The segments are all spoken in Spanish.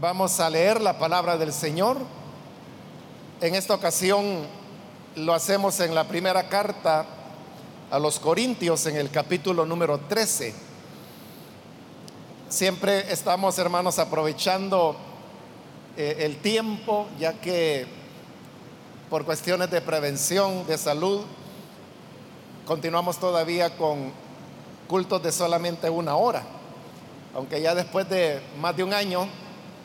Vamos a leer la palabra del Señor. En esta ocasión lo hacemos en la primera carta a los Corintios en el capítulo número 13. Siempre estamos, hermanos, aprovechando eh, el tiempo, ya que por cuestiones de prevención, de salud, continuamos todavía con cultos de solamente una hora, aunque ya después de más de un año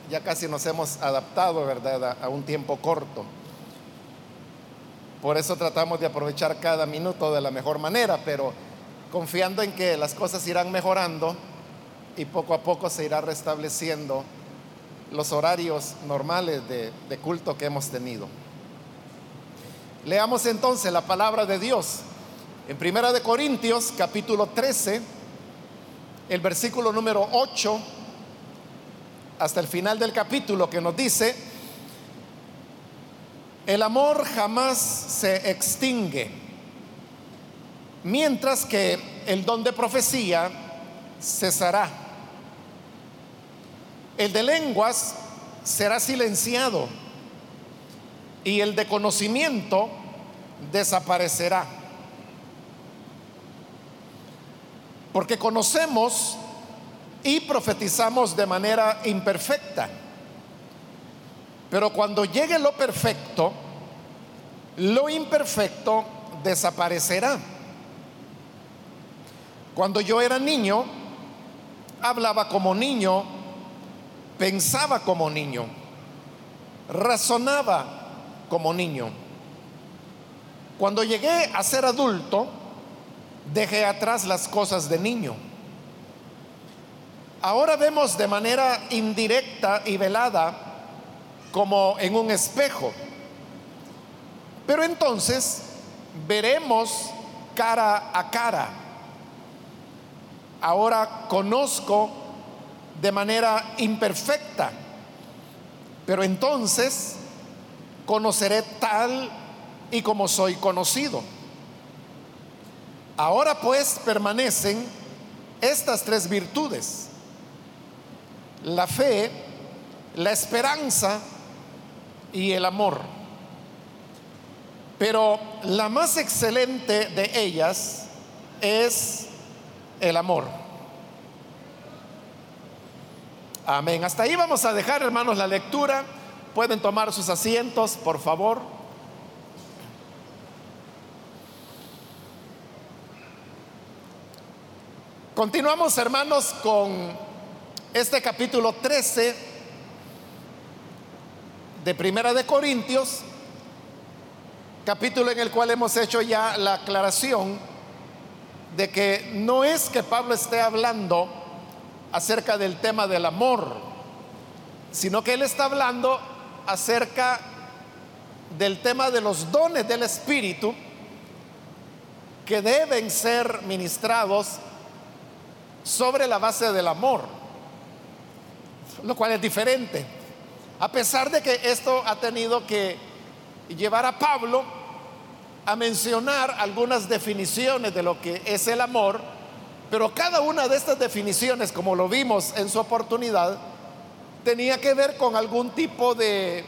ya casi nos hemos adaptado, ¿verdad?, a un tiempo corto. Por eso tratamos de aprovechar cada minuto de la mejor manera, pero confiando en que las cosas irán mejorando y poco a poco se irá restableciendo los horarios normales de, de culto que hemos tenido. Leamos entonces la palabra de Dios en Primera de Corintios capítulo 13, el versículo número 8 hasta el final del capítulo que nos dice, el amor jamás se extingue, mientras que el don de profecía cesará. El de lenguas será silenciado y el de conocimiento desaparecerá. Porque conocemos y profetizamos de manera imperfecta. Pero cuando llegue lo perfecto, lo imperfecto desaparecerá. Cuando yo era niño, hablaba como niño, pensaba como niño, razonaba como niño. Cuando llegué a ser adulto, dejé atrás las cosas de niño. Ahora vemos de manera indirecta y velada como en un espejo. Pero entonces veremos cara a cara. Ahora conozco de manera imperfecta, pero entonces conoceré tal y como soy conocido. Ahora pues permanecen estas tres virtudes la fe, la esperanza y el amor. Pero la más excelente de ellas es el amor. Amén. Hasta ahí vamos a dejar, hermanos, la lectura. Pueden tomar sus asientos, por favor. Continuamos, hermanos, con este capítulo 13 de Primera de Corintios, capítulo en el cual hemos hecho ya la aclaración de que no es que Pablo esté hablando acerca del tema del amor, sino que él está hablando acerca del tema de los dones del Espíritu que deben ser ministrados sobre la base del amor lo cual es diferente. A pesar de que esto ha tenido que llevar a Pablo a mencionar algunas definiciones de lo que es el amor, pero cada una de estas definiciones, como lo vimos en su oportunidad, tenía que ver con algún tipo de,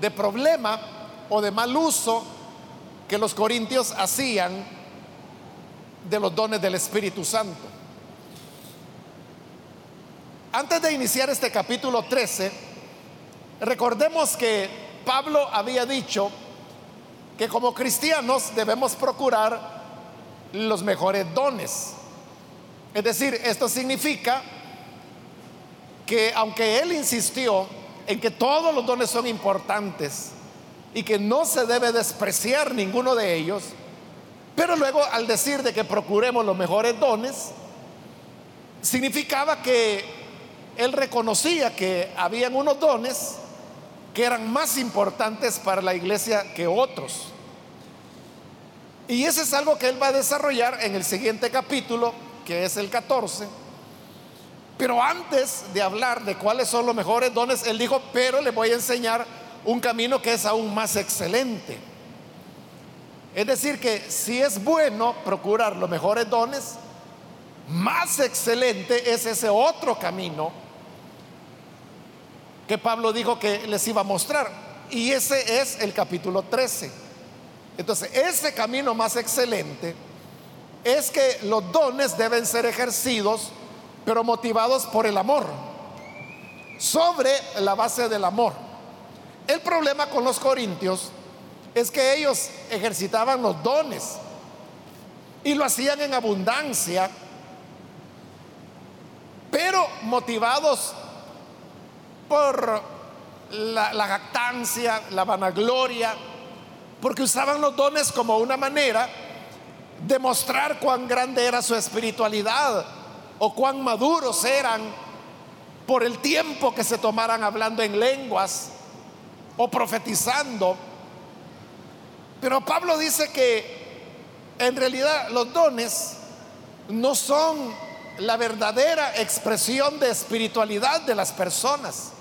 de problema o de mal uso que los corintios hacían de los dones del Espíritu Santo. Antes de iniciar este capítulo 13, recordemos que Pablo había dicho que como cristianos debemos procurar los mejores dones. Es decir, esto significa que aunque él insistió en que todos los dones son importantes y que no se debe despreciar ninguno de ellos, pero luego al decir de que procuremos los mejores dones, significaba que él reconocía que habían unos dones que eran más importantes para la iglesia que otros. Y eso es algo que él va a desarrollar en el siguiente capítulo, que es el 14. Pero antes de hablar de cuáles son los mejores dones, él dijo, pero le voy a enseñar un camino que es aún más excelente. Es decir, que si es bueno procurar los mejores dones, más excelente es ese otro camino que Pablo dijo que les iba a mostrar. Y ese es el capítulo 13. Entonces, ese camino más excelente es que los dones deben ser ejercidos, pero motivados por el amor, sobre la base del amor. El problema con los corintios es que ellos ejercitaban los dones y lo hacían en abundancia, pero motivados por la, la jactancia, la vanagloria, porque usaban los dones como una manera de mostrar cuán grande era su espiritualidad o cuán maduros eran por el tiempo que se tomaran hablando en lenguas o profetizando. Pero Pablo dice que en realidad los dones no son la verdadera expresión de espiritualidad de las personas,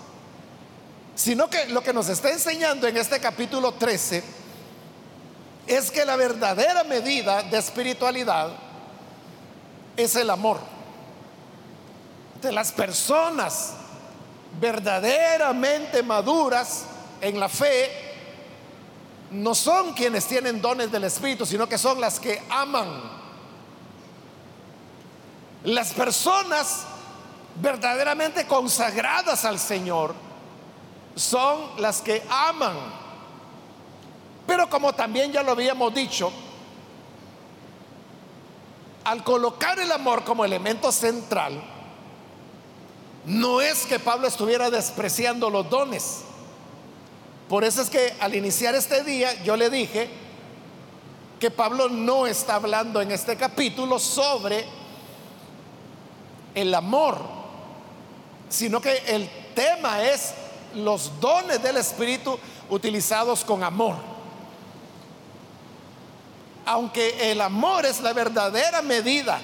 sino que lo que nos está enseñando en este capítulo 13 es que la verdadera medida de espiritualidad es el amor. De las personas verdaderamente maduras en la fe no son quienes tienen dones del Espíritu, sino que son las que aman. Las personas verdaderamente consagradas al Señor son las que aman. Pero como también ya lo habíamos dicho, al colocar el amor como elemento central, no es que Pablo estuviera despreciando los dones. Por eso es que al iniciar este día yo le dije que Pablo no está hablando en este capítulo sobre el amor, sino que el tema es los dones del Espíritu utilizados con amor. Aunque el amor es la verdadera medida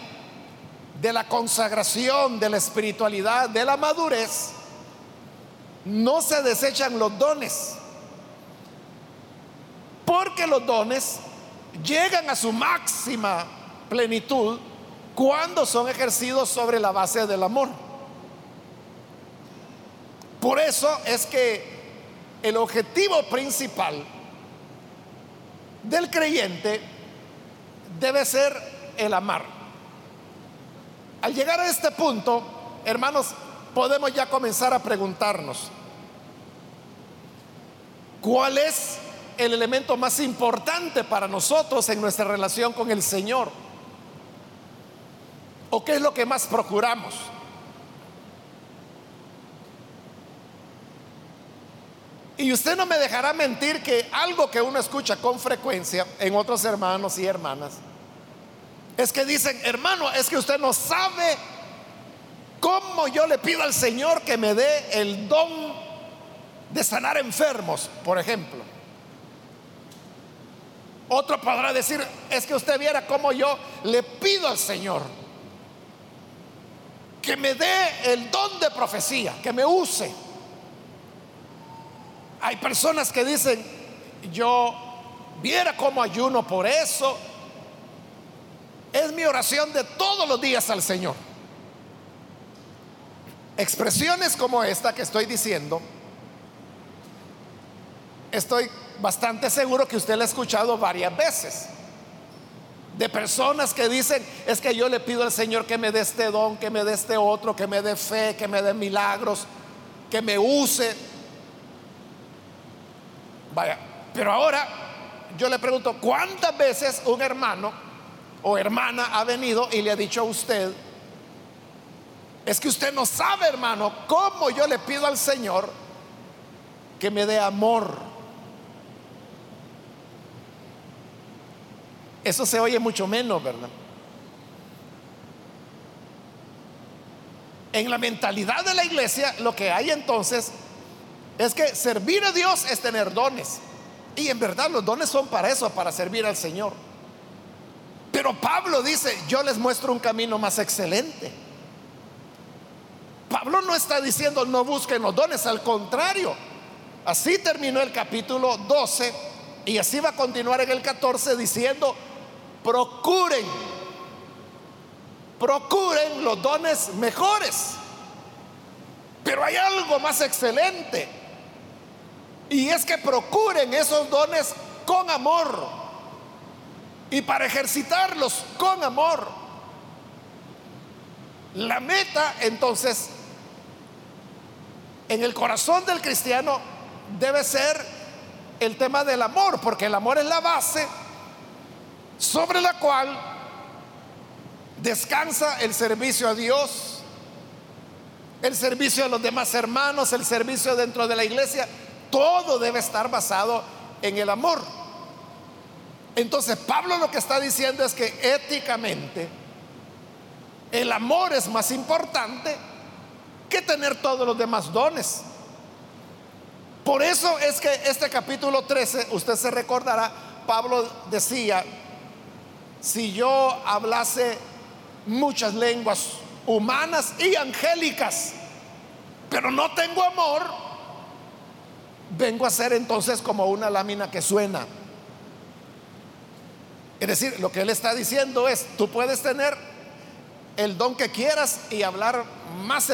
de la consagración, de la espiritualidad, de la madurez, no se desechan los dones. Porque los dones llegan a su máxima plenitud cuando son ejercidos sobre la base del amor. Por eso es que el objetivo principal del creyente debe ser el amar. Al llegar a este punto, hermanos, podemos ya comenzar a preguntarnos, ¿cuál es el elemento más importante para nosotros en nuestra relación con el Señor? ¿O qué es lo que más procuramos? Y usted no me dejará mentir que algo que uno escucha con frecuencia en otros hermanos y hermanas es que dicen, hermano, es que usted no sabe cómo yo le pido al Señor que me dé el don de sanar enfermos, por ejemplo. Otro podrá decir, es que usted viera cómo yo le pido al Señor que me dé el don de profecía, que me use. Hay personas que dicen, yo viera cómo ayuno por eso. Es mi oración de todos los días al Señor. Expresiones como esta que estoy diciendo, estoy bastante seguro que usted la ha escuchado varias veces. De personas que dicen, es que yo le pido al Señor que me dé este don, que me dé este otro, que me dé fe, que me dé milagros, que me use. Vaya, pero ahora yo le pregunto, ¿cuántas veces un hermano o hermana ha venido y le ha dicho a usted, es que usted no sabe, hermano, cómo yo le pido al Señor que me dé amor? Eso se oye mucho menos, ¿verdad? En la mentalidad de la iglesia, lo que hay entonces es que servir a Dios es tener dones. Y en verdad los dones son para eso, para servir al Señor. Pero Pablo dice, yo les muestro un camino más excelente. Pablo no está diciendo no busquen los dones, al contrario. Así terminó el capítulo 12 y así va a continuar en el 14 diciendo, procuren, procuren los dones mejores. Pero hay algo más excelente. Y es que procuren esos dones con amor. Y para ejercitarlos con amor. La meta entonces en el corazón del cristiano debe ser el tema del amor, porque el amor es la base sobre la cual descansa el servicio a Dios, el servicio a los demás hermanos, el servicio dentro de la iglesia. Todo debe estar basado en el amor. Entonces Pablo lo que está diciendo es que éticamente el amor es más importante que tener todos los demás dones. Por eso es que este capítulo 13, usted se recordará, Pablo decía, si yo hablase muchas lenguas humanas y angélicas, pero no tengo amor, vengo a ser entonces como una lámina que suena. Es decir, lo que él está diciendo es, tú puedes tener el don que quieras y hablar más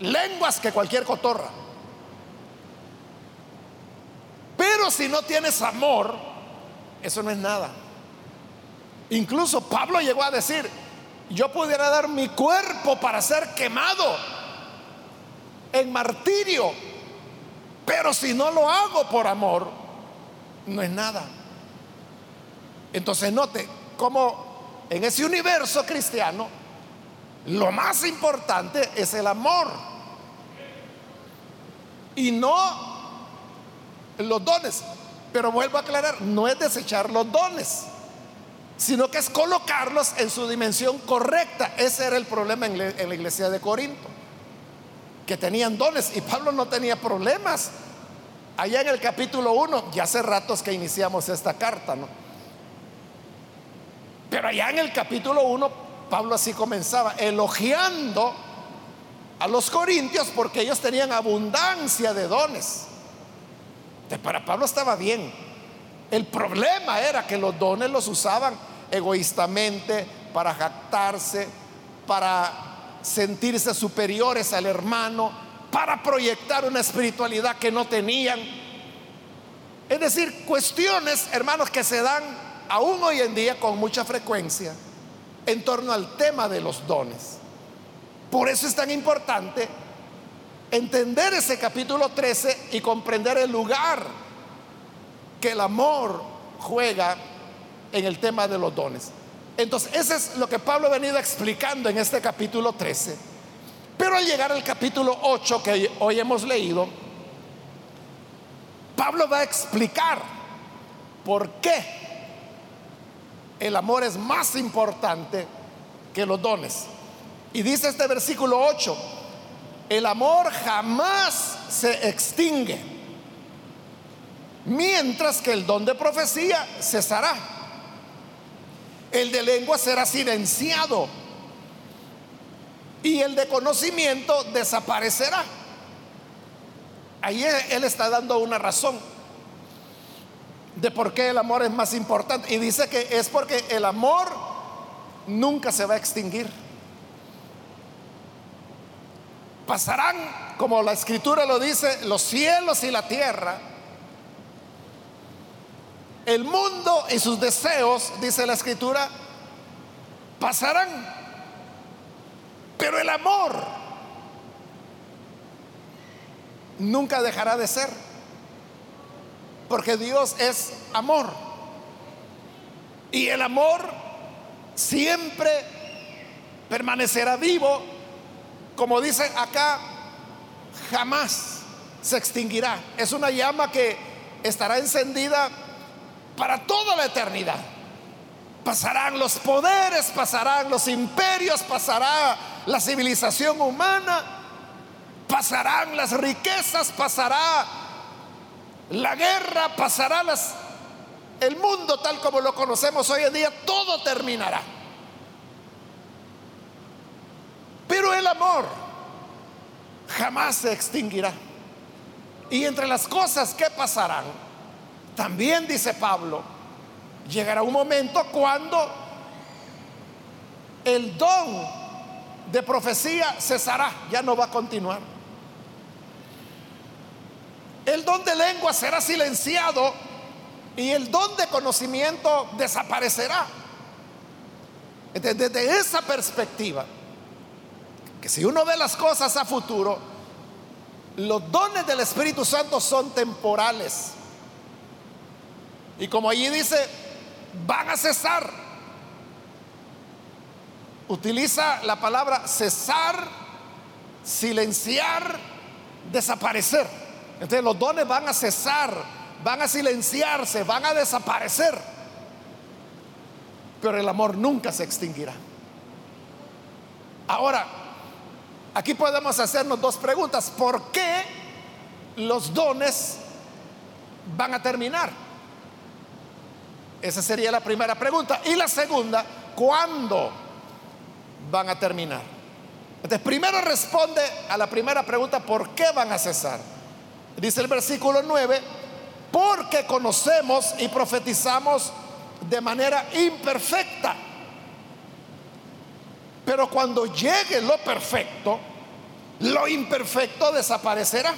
lenguas que cualquier cotorra. Pero si no tienes amor, eso no es nada. Incluso Pablo llegó a decir, yo pudiera dar mi cuerpo para ser quemado en martirio, pero si no lo hago por amor, no es nada. Entonces note cómo en ese universo cristiano lo más importante es el amor y no los dones. Pero vuelvo a aclarar, no es desechar los dones sino que es colocarlos en su dimensión correcta. Ese era el problema en, la iglesia de Corinto, que tenían dones y Pablo no tenía problemas. Allá en el capítulo 1, ya hace ratos que iniciamos esta carta, ¿no? Pero allá en el capítulo 1, Pablo así comenzaba, elogiando a los corintios porque ellos tenían abundancia de dones. para Pablo estaba bien. El problema era que los dones los usaban egoístamente para jactarse, para sentirse superiores al hermano, para proyectar una espiritualidad que no tenían. Es decir, cuestiones, hermanos, que se dan aún hoy en día con mucha frecuencia en torno al tema de los dones. Por eso es tan importante entender ese capítulo 13 y comprender el lugar que el amor juega en el tema de los dones. Entonces, eso es lo que Pablo ha venido explicando en este capítulo 13. Pero al llegar al capítulo 8 que hoy hemos leído, Pablo va a explicar por qué el amor es más importante que los dones. Y dice este versículo 8, el amor jamás se extingue, mientras que el don de profecía cesará el de lengua será silenciado y el de conocimiento desaparecerá. Ahí él está dando una razón de por qué el amor es más importante. Y dice que es porque el amor nunca se va a extinguir. Pasarán, como la escritura lo dice, los cielos y la tierra el mundo y sus deseos, dice la escritura, pasarán. Pero el amor nunca dejará de ser. Porque Dios es amor. Y el amor siempre permanecerá vivo. Como dice acá, jamás se extinguirá. Es una llama que estará encendida para toda la eternidad. Pasarán los poderes, pasarán los imperios, pasará la civilización humana, pasarán las riquezas, pasará la guerra, pasará las, el mundo tal como lo conocemos hoy en día, todo terminará. Pero el amor jamás se extinguirá. Y entre las cosas que pasarán, también dice Pablo, llegará un momento cuando el don de profecía cesará, ya no va a continuar. el don de lengua será silenciado y el don de conocimiento desaparecerá. Desde esa perspectiva, que si uno ve las cosas a futuro, los dones del Espíritu Santo son temporales. Y como allí dice, van a cesar. Utiliza la palabra cesar, silenciar, desaparecer. Entonces los dones van a cesar, van a silenciarse, van a desaparecer. Pero el amor nunca se extinguirá. Ahora, aquí podemos hacernos dos preguntas. ¿Por qué los dones van a terminar? Esa sería la primera pregunta. Y la segunda, ¿cuándo van a terminar? Entonces, primero responde a la primera pregunta, ¿por qué van a cesar? Dice el versículo 9, porque conocemos y profetizamos de manera imperfecta. Pero cuando llegue lo perfecto, lo imperfecto desaparecerá.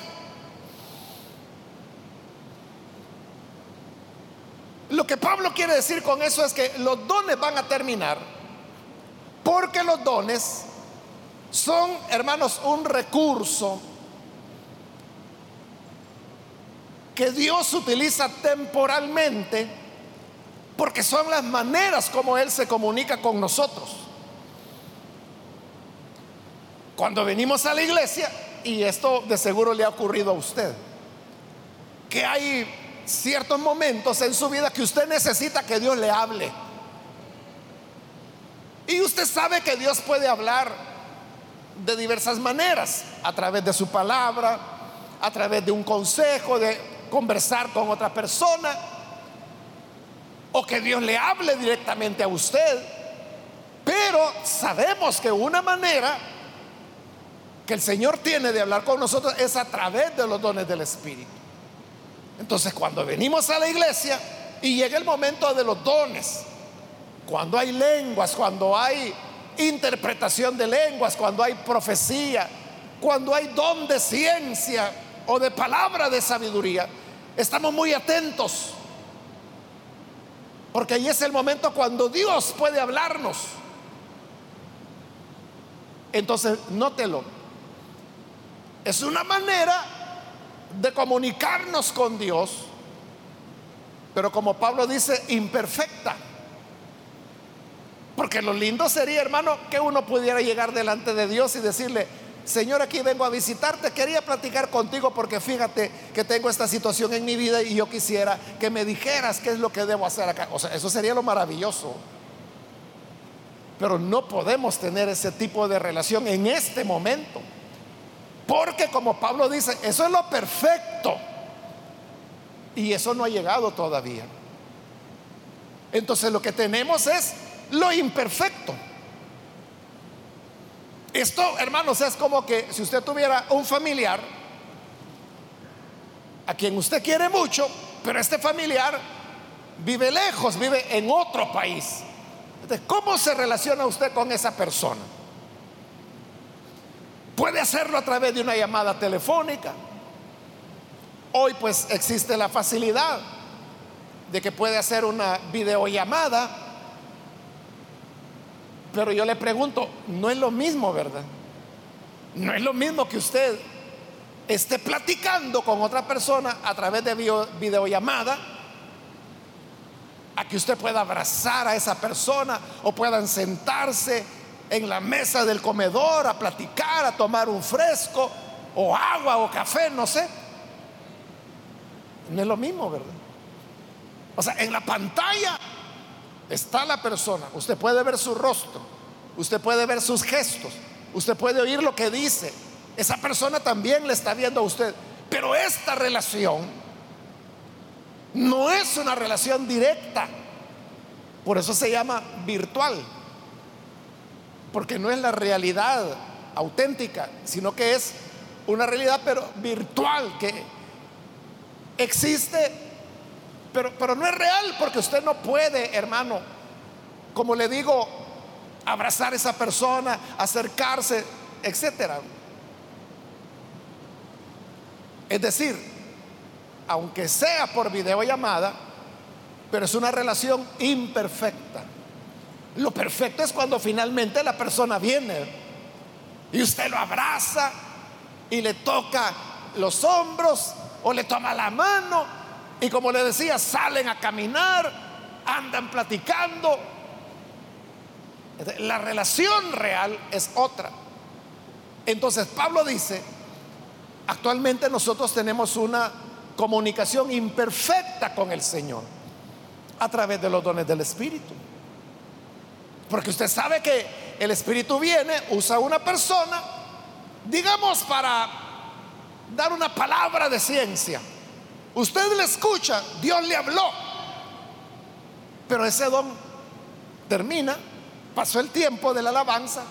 Que Pablo quiere decir con eso es que los dones van a terminar porque los dones son, hermanos, un recurso que Dios utiliza temporalmente porque son las maneras como Él se comunica con nosotros. Cuando venimos a la iglesia, y esto de seguro le ha ocurrido a usted, que hay ciertos momentos en su vida que usted necesita que Dios le hable. Y usted sabe que Dios puede hablar de diversas maneras, a través de su palabra, a través de un consejo, de conversar con otra persona, o que Dios le hable directamente a usted. Pero sabemos que una manera que el Señor tiene de hablar con nosotros es a través de los dones del Espíritu. Entonces cuando venimos a la iglesia y llega el momento de los dones, cuando hay lenguas, cuando hay interpretación de lenguas, cuando hay profecía, cuando hay don de ciencia o de palabra de sabiduría, estamos muy atentos. Porque ahí es el momento cuando Dios puede hablarnos. Entonces, nótelo. Es una manera de comunicarnos con Dios, pero como Pablo dice, imperfecta. Porque lo lindo sería, hermano, que uno pudiera llegar delante de Dios y decirle, Señor, aquí vengo a visitarte, quería platicar contigo porque fíjate que tengo esta situación en mi vida y yo quisiera que me dijeras qué es lo que debo hacer acá. O sea, eso sería lo maravilloso. Pero no podemos tener ese tipo de relación en este momento. Porque como Pablo dice, eso es lo perfecto. Y eso no ha llegado todavía. Entonces lo que tenemos es lo imperfecto. Esto, hermanos, es como que si usted tuviera un familiar a quien usted quiere mucho, pero este familiar vive lejos, vive en otro país. Entonces, ¿cómo se relaciona usted con esa persona? Puede hacerlo a través de una llamada telefónica. Hoy pues existe la facilidad de que puede hacer una videollamada. Pero yo le pregunto, no es lo mismo, ¿verdad? No es lo mismo que usted esté platicando con otra persona a través de videollamada, a que usted pueda abrazar a esa persona o puedan sentarse en la mesa del comedor a platicar, a tomar un fresco o agua o café, no sé. No es lo mismo, ¿verdad? O sea, en la pantalla está la persona, usted puede ver su rostro, usted puede ver sus gestos, usted puede oír lo que dice, esa persona también le está viendo a usted, pero esta relación no es una relación directa, por eso se llama virtual porque no es la realidad auténtica, sino que es una realidad pero virtual que existe, pero, pero no es real porque usted no puede, hermano, como le digo, abrazar a esa persona, acercarse, etcétera. Es decir, aunque sea por videollamada, pero es una relación imperfecta. Lo perfecto es cuando finalmente la persona viene y usted lo abraza y le toca los hombros o le toma la mano y como le decía, salen a caminar, andan platicando. La relación real es otra. Entonces Pablo dice, actualmente nosotros tenemos una comunicación imperfecta con el Señor a través de los dones del Espíritu. Porque usted sabe que el Espíritu viene, usa una persona, digamos para dar una palabra de ciencia. Usted le escucha, Dios le habló, pero ese don termina, pasó el tiempo de la alabanza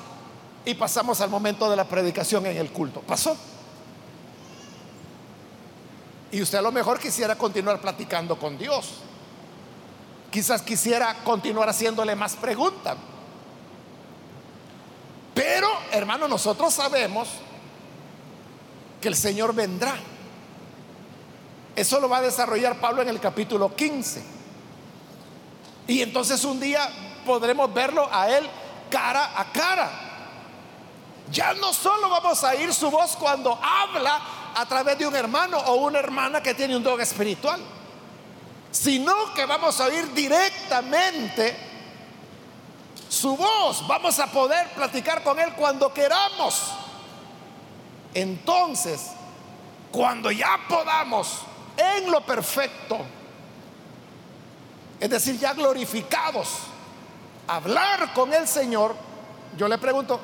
y pasamos al momento de la predicación en el culto. Pasó. Y usted a lo mejor quisiera continuar platicando con Dios. Quizás quisiera continuar haciéndole más preguntas. Pero, hermano, nosotros sabemos que el Señor vendrá. Eso lo va a desarrollar Pablo en el capítulo 15. Y entonces un día podremos verlo a Él cara a cara. Ya no solo vamos a oír su voz cuando habla a través de un hermano o una hermana que tiene un don espiritual, sino que vamos a oír directamente su voz. Vamos a poder platicar con Él cuando queramos. Entonces, cuando ya podamos en lo perfecto, es decir, ya glorificados, hablar con el Señor, yo le pregunto,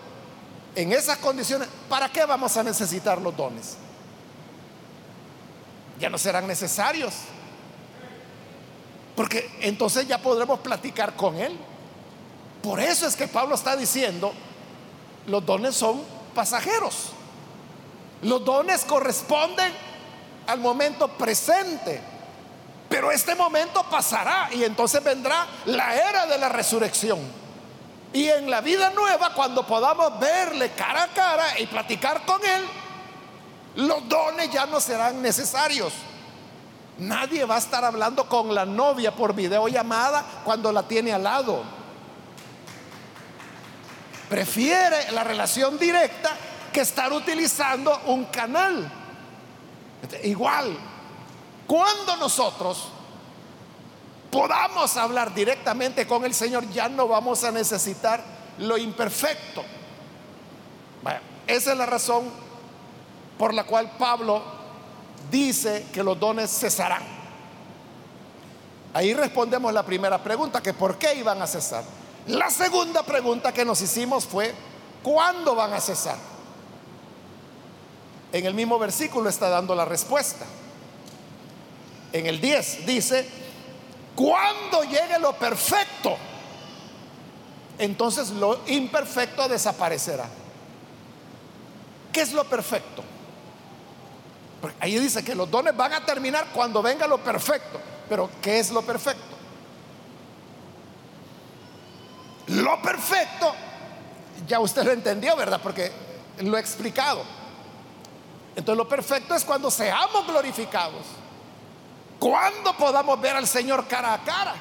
en esas condiciones, ¿para qué vamos a necesitar los dones? Ya no serán necesarios. Porque entonces ya podremos platicar con Él. Por eso es que Pablo está diciendo, los dones son pasajeros. Los dones corresponden al momento presente. Pero este momento pasará y entonces vendrá la era de la resurrección. Y en la vida nueva, cuando podamos verle cara a cara y platicar con Él, los dones ya no serán necesarios. Nadie va a estar hablando con la novia por videollamada cuando la tiene al lado. Prefiere la relación directa que estar utilizando un canal. Igual, cuando nosotros podamos hablar directamente con el Señor, ya no vamos a necesitar lo imperfecto. esa es la razón por la cual Pablo dice que los dones cesarán. Ahí respondemos la primera pregunta, que por qué iban a cesar. La segunda pregunta que nos hicimos fue, ¿cuándo van a cesar? En el mismo versículo está dando la respuesta. En el 10 dice, cuando llegue lo perfecto, entonces lo imperfecto desaparecerá. ¿Qué es lo perfecto? Ahí dice que los dones van a terminar cuando venga lo perfecto. Pero ¿qué es lo perfecto? Lo perfecto, ya usted lo entendió, ¿verdad? Porque lo he explicado. Entonces lo perfecto es cuando seamos glorificados. Cuando podamos ver al Señor cara a cara.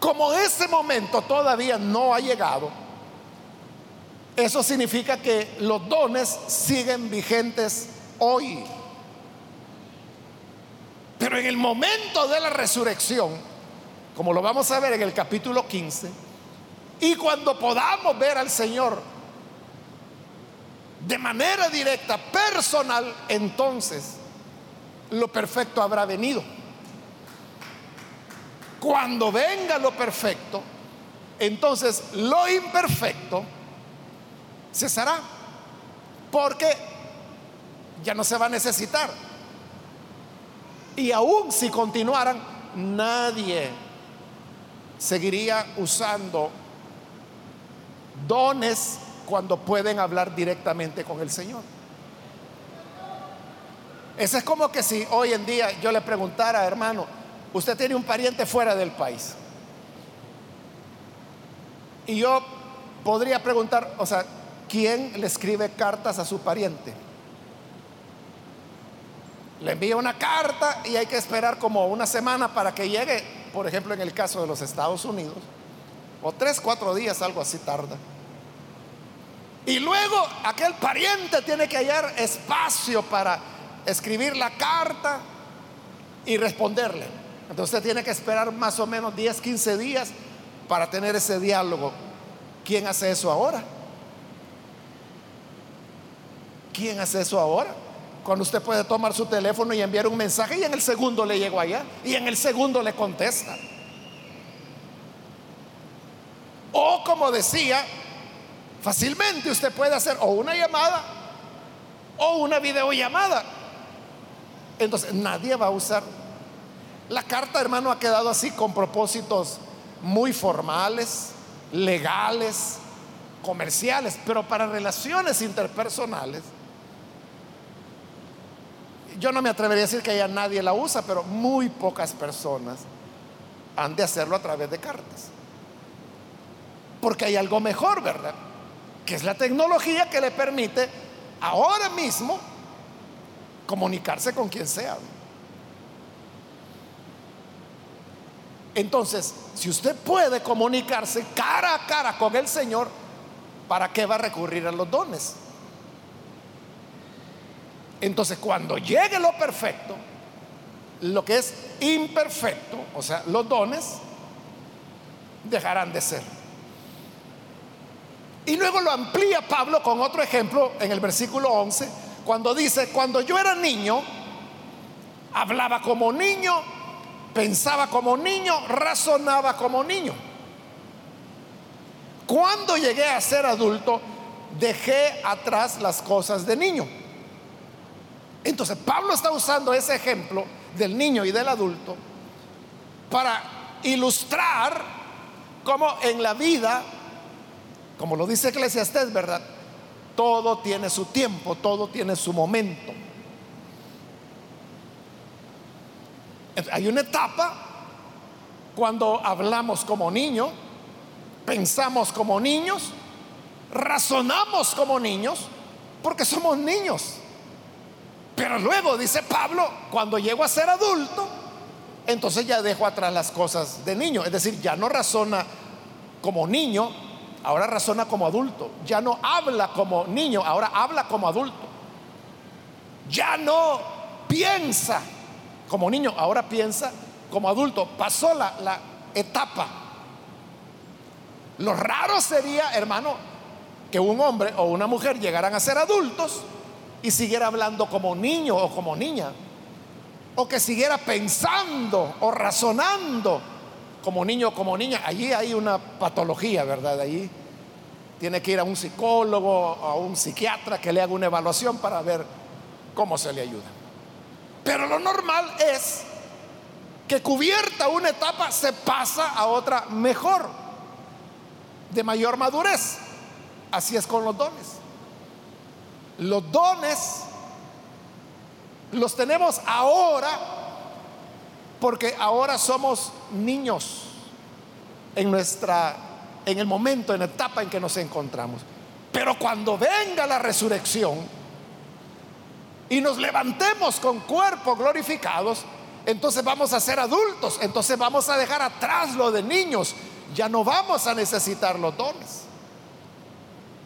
Como ese momento todavía no ha llegado, eso significa que los dones siguen vigentes hoy. Pero en el momento de la resurrección, como lo vamos a ver en el capítulo 15, y cuando podamos ver al Señor de manera directa, personal, entonces lo perfecto habrá venido. Cuando venga lo perfecto, entonces lo imperfecto cesará, porque ya no se va a necesitar. Y aún si continuaran, nadie seguiría usando dones cuando pueden hablar directamente con el Señor. Eso es como que si hoy en día yo le preguntara, hermano, usted tiene un pariente fuera del país. Y yo podría preguntar, o sea, ¿quién le escribe cartas a su pariente? Le envía una carta y hay que esperar como una semana para que llegue, por ejemplo, en el caso de los Estados Unidos, o tres, cuatro días, algo así tarda. Y luego aquel pariente tiene que hallar espacio para escribir la carta y responderle. Entonces tiene que esperar más o menos 10, 15 días para tener ese diálogo. ¿Quién hace eso ahora? ¿Quién hace eso ahora? Cuando usted puede tomar su teléfono y enviar un mensaje y en el segundo le llegó allá y en el segundo le contesta. O como decía, fácilmente usted puede hacer o una llamada o una videollamada. Entonces nadie va a usar. La carta, hermano, ha quedado así con propósitos muy formales, legales, comerciales, pero para relaciones interpersonales yo no me atrevería a decir que ya nadie la usa, pero muy pocas personas han de hacerlo a través de cartas. Porque hay algo mejor, ¿verdad? Que es la tecnología que le permite ahora mismo comunicarse con quien sea. Entonces, si usted puede comunicarse cara a cara con el Señor, ¿para qué va a recurrir a los dones? Entonces, cuando llegue lo perfecto, lo que es imperfecto, o sea, los dones, dejarán de ser. Y luego lo amplía Pablo con otro ejemplo en el versículo 11, cuando dice, cuando yo era niño, hablaba como niño, pensaba como niño, razonaba como niño. Cuando llegué a ser adulto, dejé atrás las cosas de niño. Entonces Pablo está usando ese ejemplo del niño y del adulto para ilustrar cómo en la vida, como lo dice Eclesiastés, ¿verdad? Todo tiene su tiempo, todo tiene su momento. Hay una etapa cuando hablamos como niños, pensamos como niños, razonamos como niños, porque somos niños. Pero luego, dice Pablo, cuando llego a ser adulto, entonces ya dejo atrás las cosas de niño. Es decir, ya no razona como niño, ahora razona como adulto. Ya no habla como niño, ahora habla como adulto. Ya no piensa como niño, ahora piensa como adulto. Pasó la, la etapa. Lo raro sería, hermano, que un hombre o una mujer llegaran a ser adultos y siguiera hablando como niño o como niña, o que siguiera pensando o razonando como niño o como niña, allí hay una patología, ¿verdad? Allí tiene que ir a un psicólogo, a un psiquiatra que le haga una evaluación para ver cómo se le ayuda. Pero lo normal es que cubierta una etapa se pasa a otra mejor, de mayor madurez. Así es con los dones. Los dones los tenemos ahora porque ahora somos niños en nuestra en el momento, en la etapa en que nos encontramos. Pero cuando venga la resurrección y nos levantemos con cuerpos glorificados, entonces vamos a ser adultos, entonces vamos a dejar atrás lo de niños, ya no vamos a necesitar los dones.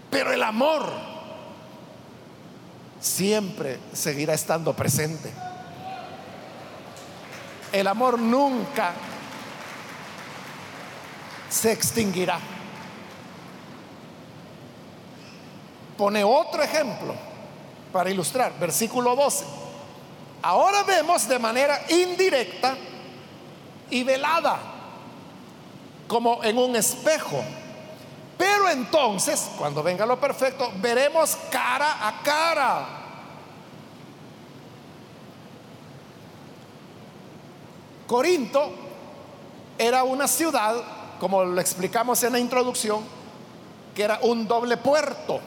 Pero el amor siempre seguirá estando presente. El amor nunca se extinguirá. Pone otro ejemplo para ilustrar, versículo 12. Ahora vemos de manera indirecta y velada, como en un espejo. Pero entonces, cuando venga lo perfecto, veremos cara a cara. Corinto era una ciudad, como lo explicamos en la introducción, que era un doble puerto.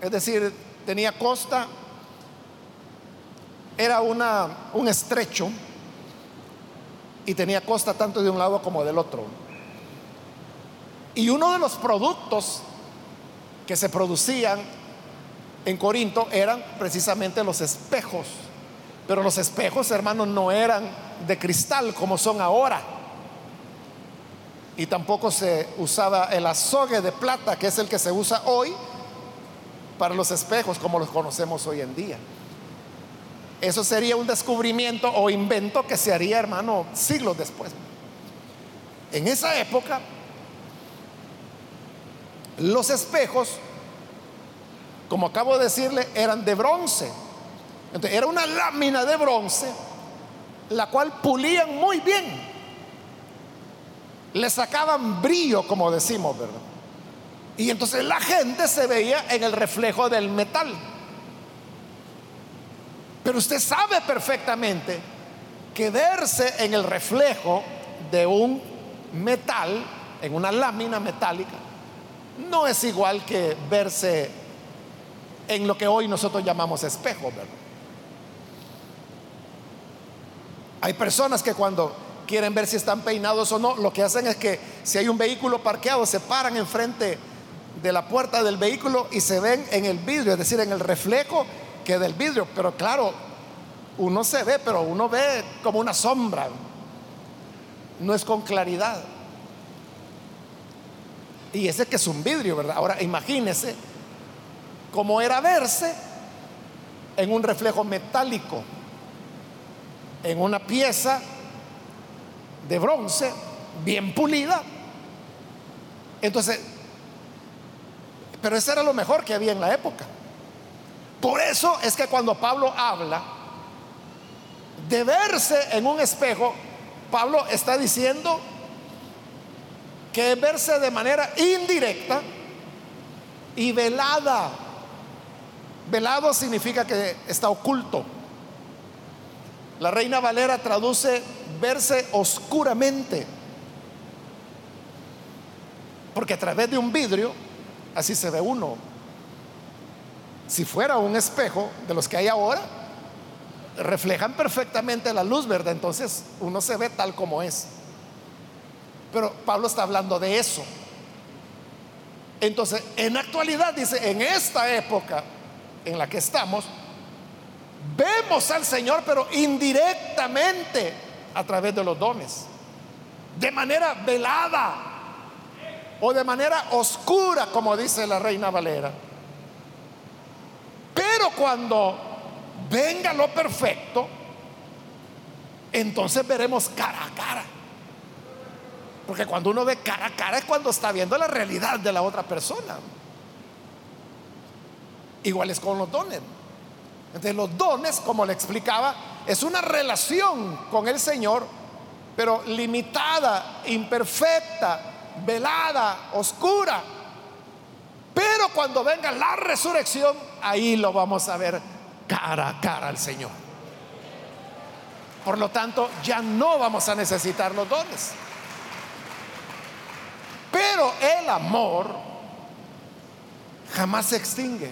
Es decir, tenía costa, era una, un estrecho y tenía costa tanto de un lado como del otro. Y uno de los productos que se producían en Corinto eran precisamente los espejos. Pero los espejos, hermanos, no eran de cristal como son ahora. Y tampoco se usaba el azogue de plata, que es el que se usa hoy para los espejos como los conocemos hoy en día. Eso sería un descubrimiento o invento que se haría, hermano, siglos después. En esa época, los espejos, como acabo de decirle, eran de bronce. Entonces, era una lámina de bronce, la cual pulían muy bien. Le sacaban brillo, como decimos, ¿verdad? Y entonces la gente se veía en el reflejo del metal. Pero usted sabe perfectamente que verse en el reflejo de un metal, en una lámina metálica, no es igual que verse en lo que hoy nosotros llamamos espejo, ¿verdad? Hay personas que cuando quieren ver si están peinados o no, lo que hacen es que si hay un vehículo parqueado, se paran enfrente de la puerta del vehículo y se ven en el vidrio, es decir, en el reflejo que del vidrio. Pero claro, uno se ve, pero uno ve como una sombra. No es con claridad. Y ese que es un vidrio, ¿verdad? Ahora imagínese cómo era verse en un reflejo metálico, en una pieza de bronce bien pulida. Entonces, pero eso era lo mejor que había en la época. Por eso es que cuando Pablo habla de verse en un espejo, Pablo está diciendo que es verse de manera indirecta y velada. Velado significa que está oculto. La reina Valera traduce verse oscuramente. Porque a través de un vidrio Así se ve uno. Si fuera un espejo de los que hay ahora, reflejan perfectamente la luz, ¿verdad? Entonces uno se ve tal como es. Pero Pablo está hablando de eso. Entonces, en actualidad, dice, en esta época en la que estamos, vemos al Señor, pero indirectamente a través de los dones, de manera velada, o de manera oscura, como dice la reina Valera. Pero cuando venga lo perfecto, entonces veremos cara a cara. Porque cuando uno ve cara a cara es cuando está viendo la realidad de la otra persona. Igual es con los dones. Entonces los dones, como le explicaba, es una relación con el Señor, pero limitada, imperfecta, velada, oscura. Pero cuando venga la resurrección, ahí lo vamos a ver cara a cara al Señor. Por lo tanto, ya no vamos a necesitar los dones. Pero el amor jamás se extingue.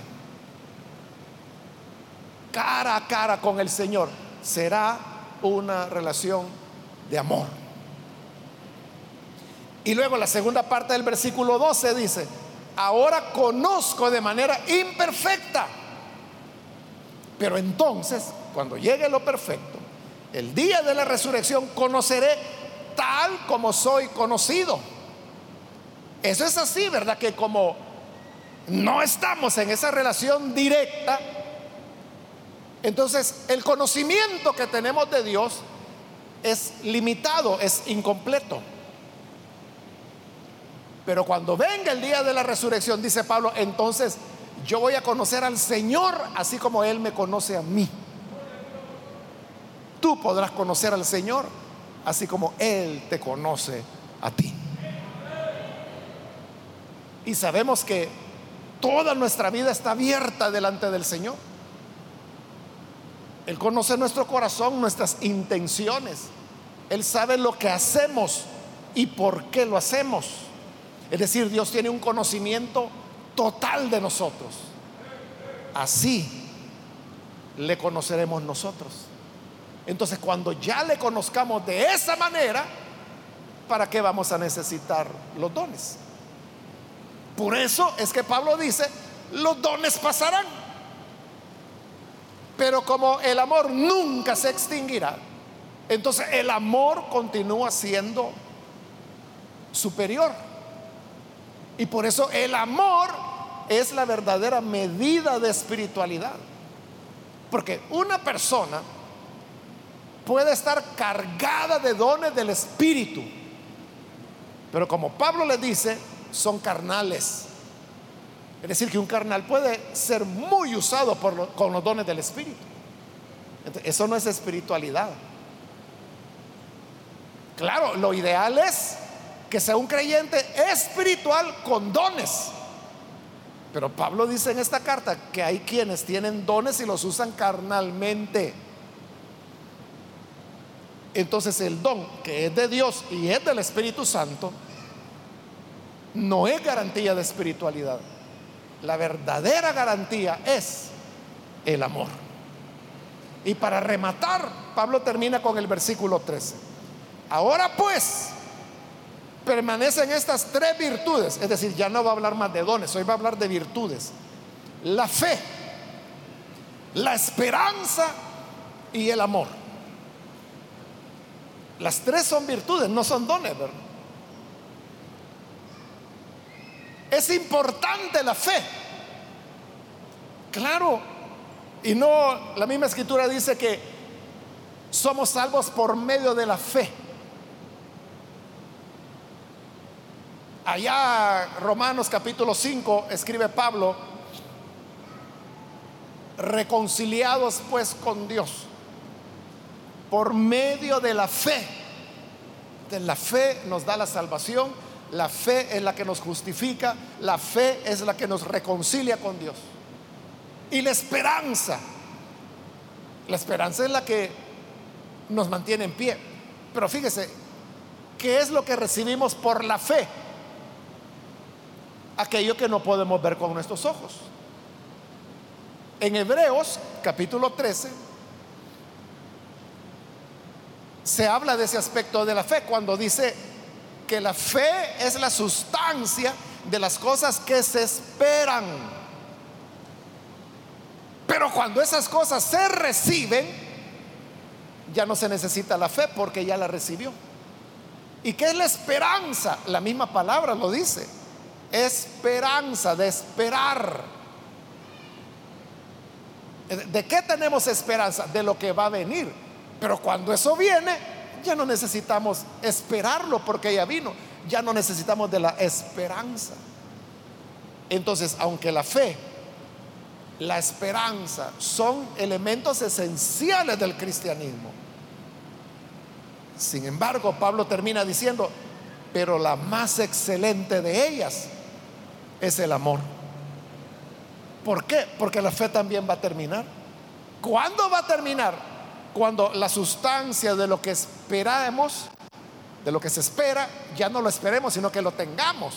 Cara a cara con el Señor será una relación de amor. Y luego la segunda parte del versículo 12 dice, ahora conozco de manera imperfecta, pero entonces, cuando llegue lo perfecto, el día de la resurrección conoceré tal como soy conocido. Eso es así, ¿verdad? Que como no estamos en esa relación directa, entonces el conocimiento que tenemos de Dios es limitado, es incompleto. Pero cuando venga el día de la resurrección, dice Pablo, entonces yo voy a conocer al Señor así como Él me conoce a mí. Tú podrás conocer al Señor así como Él te conoce a ti. Y sabemos que toda nuestra vida está abierta delante del Señor. Él conoce nuestro corazón, nuestras intenciones. Él sabe lo que hacemos y por qué lo hacemos. Es decir, Dios tiene un conocimiento total de nosotros. Así le conoceremos nosotros. Entonces, cuando ya le conozcamos de esa manera, ¿para qué vamos a necesitar los dones? Por eso es que Pablo dice, los dones pasarán. Pero como el amor nunca se extinguirá, entonces el amor continúa siendo superior. Y por eso el amor es la verdadera medida de espiritualidad. Porque una persona puede estar cargada de dones del Espíritu, pero como Pablo le dice, son carnales. Es decir, que un carnal puede ser muy usado con los dones del Espíritu. eso no es espiritualidad. Claro, lo ideal es que sea un creyente espiritual con dones. Pero Pablo dice en esta carta que hay quienes tienen dones y los usan carnalmente. Entonces el don que es de Dios y es del Espíritu Santo no es garantía de espiritualidad. La verdadera garantía es el amor. Y para rematar, Pablo termina con el versículo 13. Ahora pues, permanecen estas tres virtudes, es decir, ya no va a hablar más de dones, hoy va a hablar de virtudes. La fe, la esperanza y el amor. Las tres son virtudes, no son dones, ¿verdad? Es importante la fe. Claro. Y no, la misma escritura dice que somos salvos por medio de la fe. Allá Romanos capítulo 5 escribe Pablo, reconciliados pues con Dios por medio de la fe. De la fe nos da la salvación, la fe es la que nos justifica, la fe es la que nos reconcilia con Dios. Y la esperanza, la esperanza es la que nos mantiene en pie. Pero fíjese, ¿qué es lo que recibimos por la fe? Aquello que no podemos ver con nuestros ojos. En Hebreos capítulo 13 se habla de ese aspecto de la fe cuando dice que la fe es la sustancia de las cosas que se esperan. Pero cuando esas cosas se reciben, ya no se necesita la fe porque ya la recibió. ¿Y qué es la esperanza? La misma palabra lo dice. Esperanza, de esperar. ¿De qué tenemos esperanza? De lo que va a venir. Pero cuando eso viene, ya no necesitamos esperarlo porque ya vino. Ya no necesitamos de la esperanza. Entonces, aunque la fe, la esperanza son elementos esenciales del cristianismo, sin embargo, Pablo termina diciendo, pero la más excelente de ellas es el amor. ¿Por qué? Porque la fe también va a terminar. ¿Cuándo va a terminar? Cuando la sustancia de lo que esperamos, de lo que se espera, ya no lo esperemos, sino que lo tengamos.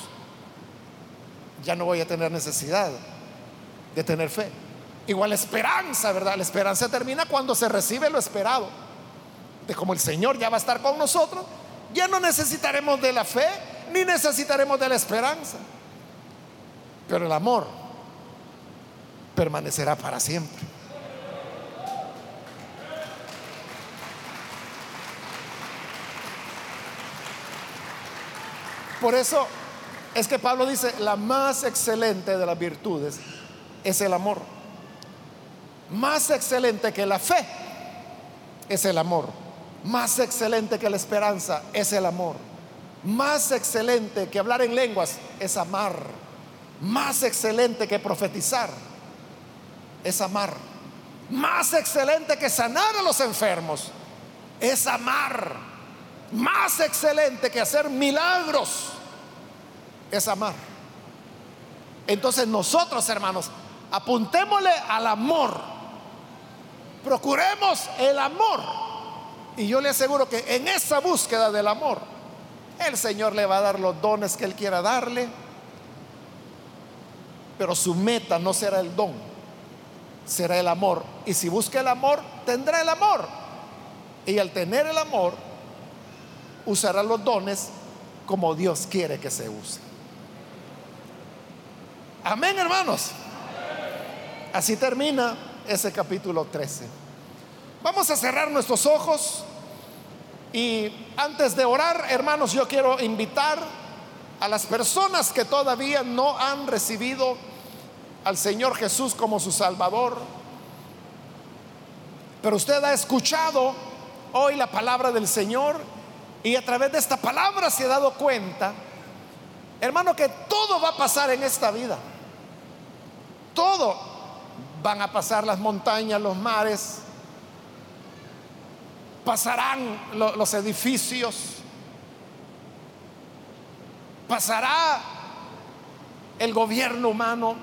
Ya no voy a tener necesidad de tener fe. Igual esperanza, ¿verdad? La esperanza termina cuando se recibe lo esperado. De como el Señor ya va a estar con nosotros, ya no necesitaremos de la fe ni necesitaremos de la esperanza. Pero el amor permanecerá para siempre. Por eso es que Pablo dice, la más excelente de las virtudes es el amor. Más excelente que la fe es el amor. Más excelente que la esperanza es el amor. Más excelente que hablar en lenguas es amar. Más excelente que profetizar es amar. Más excelente que sanar a los enfermos es amar. Más excelente que hacer milagros es amar. Entonces nosotros, hermanos, apuntémosle al amor. Procuremos el amor. Y yo le aseguro que en esa búsqueda del amor, el Señor le va a dar los dones que Él quiera darle pero su meta no será el don, será el amor. Y si busca el amor, tendrá el amor. Y al tener el amor, usará los dones como Dios quiere que se use. Amén, hermanos. Así termina ese capítulo 13. Vamos a cerrar nuestros ojos y antes de orar, hermanos, yo quiero invitar a las personas que todavía no han recibido al Señor Jesús como su Salvador. Pero usted ha escuchado hoy la palabra del Señor y a través de esta palabra se ha dado cuenta, hermano, que todo va a pasar en esta vida. Todo. Van a pasar las montañas, los mares, pasarán los edificios, pasará el gobierno humano,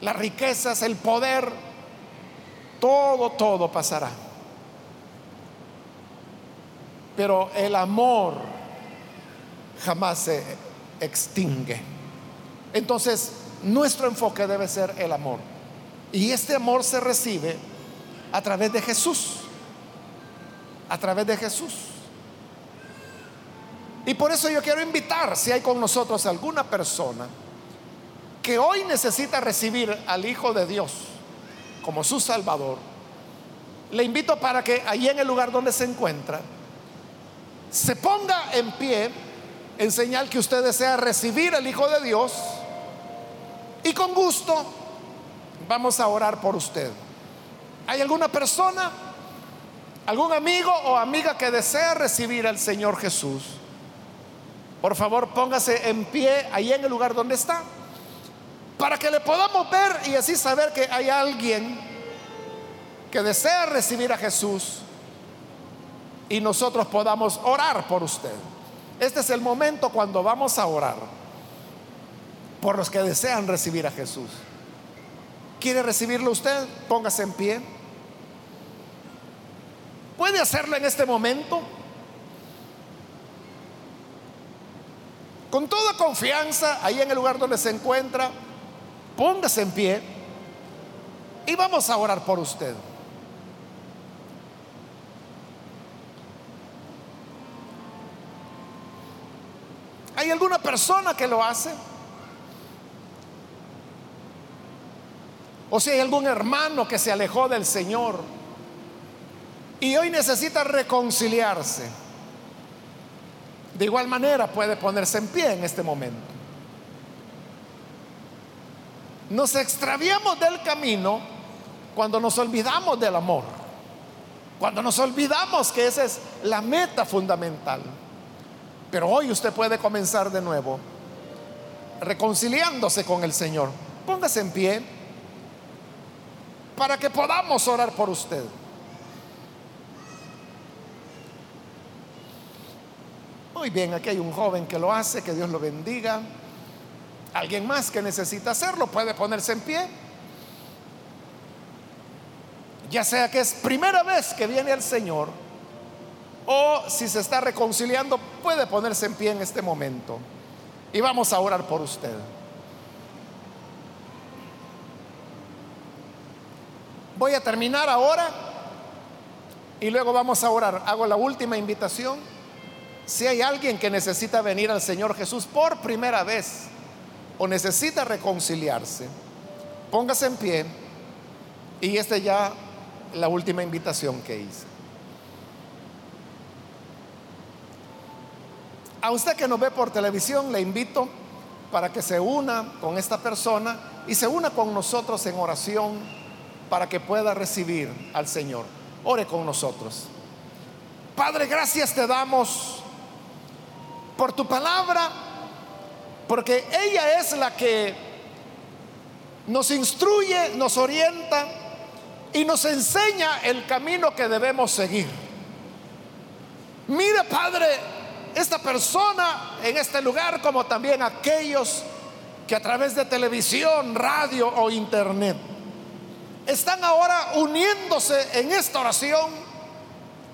las riquezas, el poder, todo, todo pasará. Pero el amor jamás se extingue. Entonces, nuestro enfoque debe ser el amor. Y este amor se recibe a través de Jesús. A través de Jesús. Y por eso yo quiero invitar, si hay con nosotros alguna persona que hoy necesita recibir al Hijo de Dios como su Salvador, le invito para que allí en el lugar donde se encuentra, se ponga en pie en señal que usted desea recibir al Hijo de Dios y con gusto vamos a orar por usted. ¿Hay alguna persona, algún amigo o amiga que desea recibir al Señor Jesús? Por favor, póngase en pie ahí en el lugar donde está, para que le podamos ver y así saber que hay alguien que desea recibir a Jesús y nosotros podamos orar por usted. Este es el momento cuando vamos a orar por los que desean recibir a Jesús. ¿Quiere recibirlo usted? Póngase en pie. ¿Puede hacerlo en este momento? Con toda confianza, ahí en el lugar donde se encuentra, póngase en pie y vamos a orar por usted. ¿Hay alguna persona que lo hace? O si hay algún hermano que se alejó del Señor y hoy necesita reconciliarse. De igual manera puede ponerse en pie en este momento. Nos extraviamos del camino cuando nos olvidamos del amor. Cuando nos olvidamos que esa es la meta fundamental. Pero hoy usted puede comenzar de nuevo reconciliándose con el Señor. Póngase en pie para que podamos orar por usted. Muy bien, aquí hay un joven que lo hace, que Dios lo bendiga. Alguien más que necesita hacerlo puede ponerse en pie. Ya sea que es primera vez que viene el Señor o si se está reconciliando, puede ponerse en pie en este momento. Y vamos a orar por usted. Voy a terminar ahora y luego vamos a orar. Hago la última invitación. Si hay alguien que necesita venir al Señor Jesús por primera vez o necesita reconciliarse, póngase en pie y esta ya la última invitación que hice. A usted que nos ve por televisión, le invito para que se una con esta persona y se una con nosotros en oración para que pueda recibir al Señor. Ore con nosotros. Padre, gracias te damos por tu palabra, porque ella es la que nos instruye, nos orienta y nos enseña el camino que debemos seguir. Mira, Padre, esta persona en este lugar, como también aquellos que a través de televisión, radio o internet están ahora uniéndose en esta oración,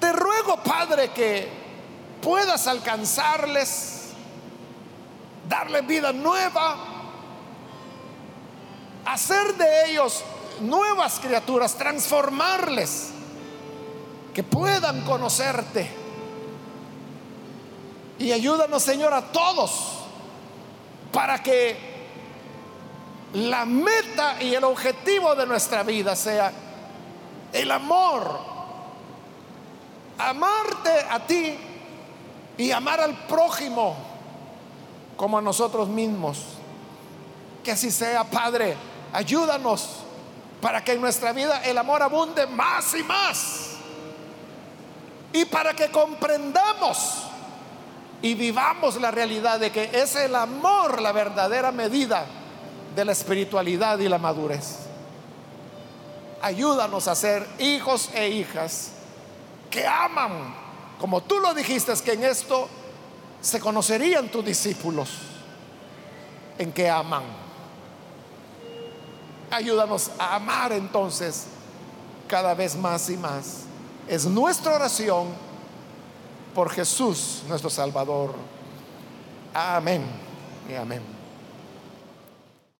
te ruego, Padre, que puedas alcanzarles, darles vida nueva, hacer de ellos nuevas criaturas, transformarles, que puedan conocerte y ayúdanos, Señor, a todos para que la meta y el objetivo de nuestra vida sea el amor. Amarte a ti y amar al prójimo como a nosotros mismos. Que así sea, Padre. Ayúdanos para que en nuestra vida el amor abunde más y más. Y para que comprendamos y vivamos la realidad de que es el amor la verdadera medida de la espiritualidad y la madurez. Ayúdanos a ser hijos e hijas que aman, como tú lo dijiste, que en esto se conocerían tus discípulos, en que aman. Ayúdanos a amar entonces cada vez más y más. Es nuestra oración por Jesús nuestro Salvador. Amén y amén.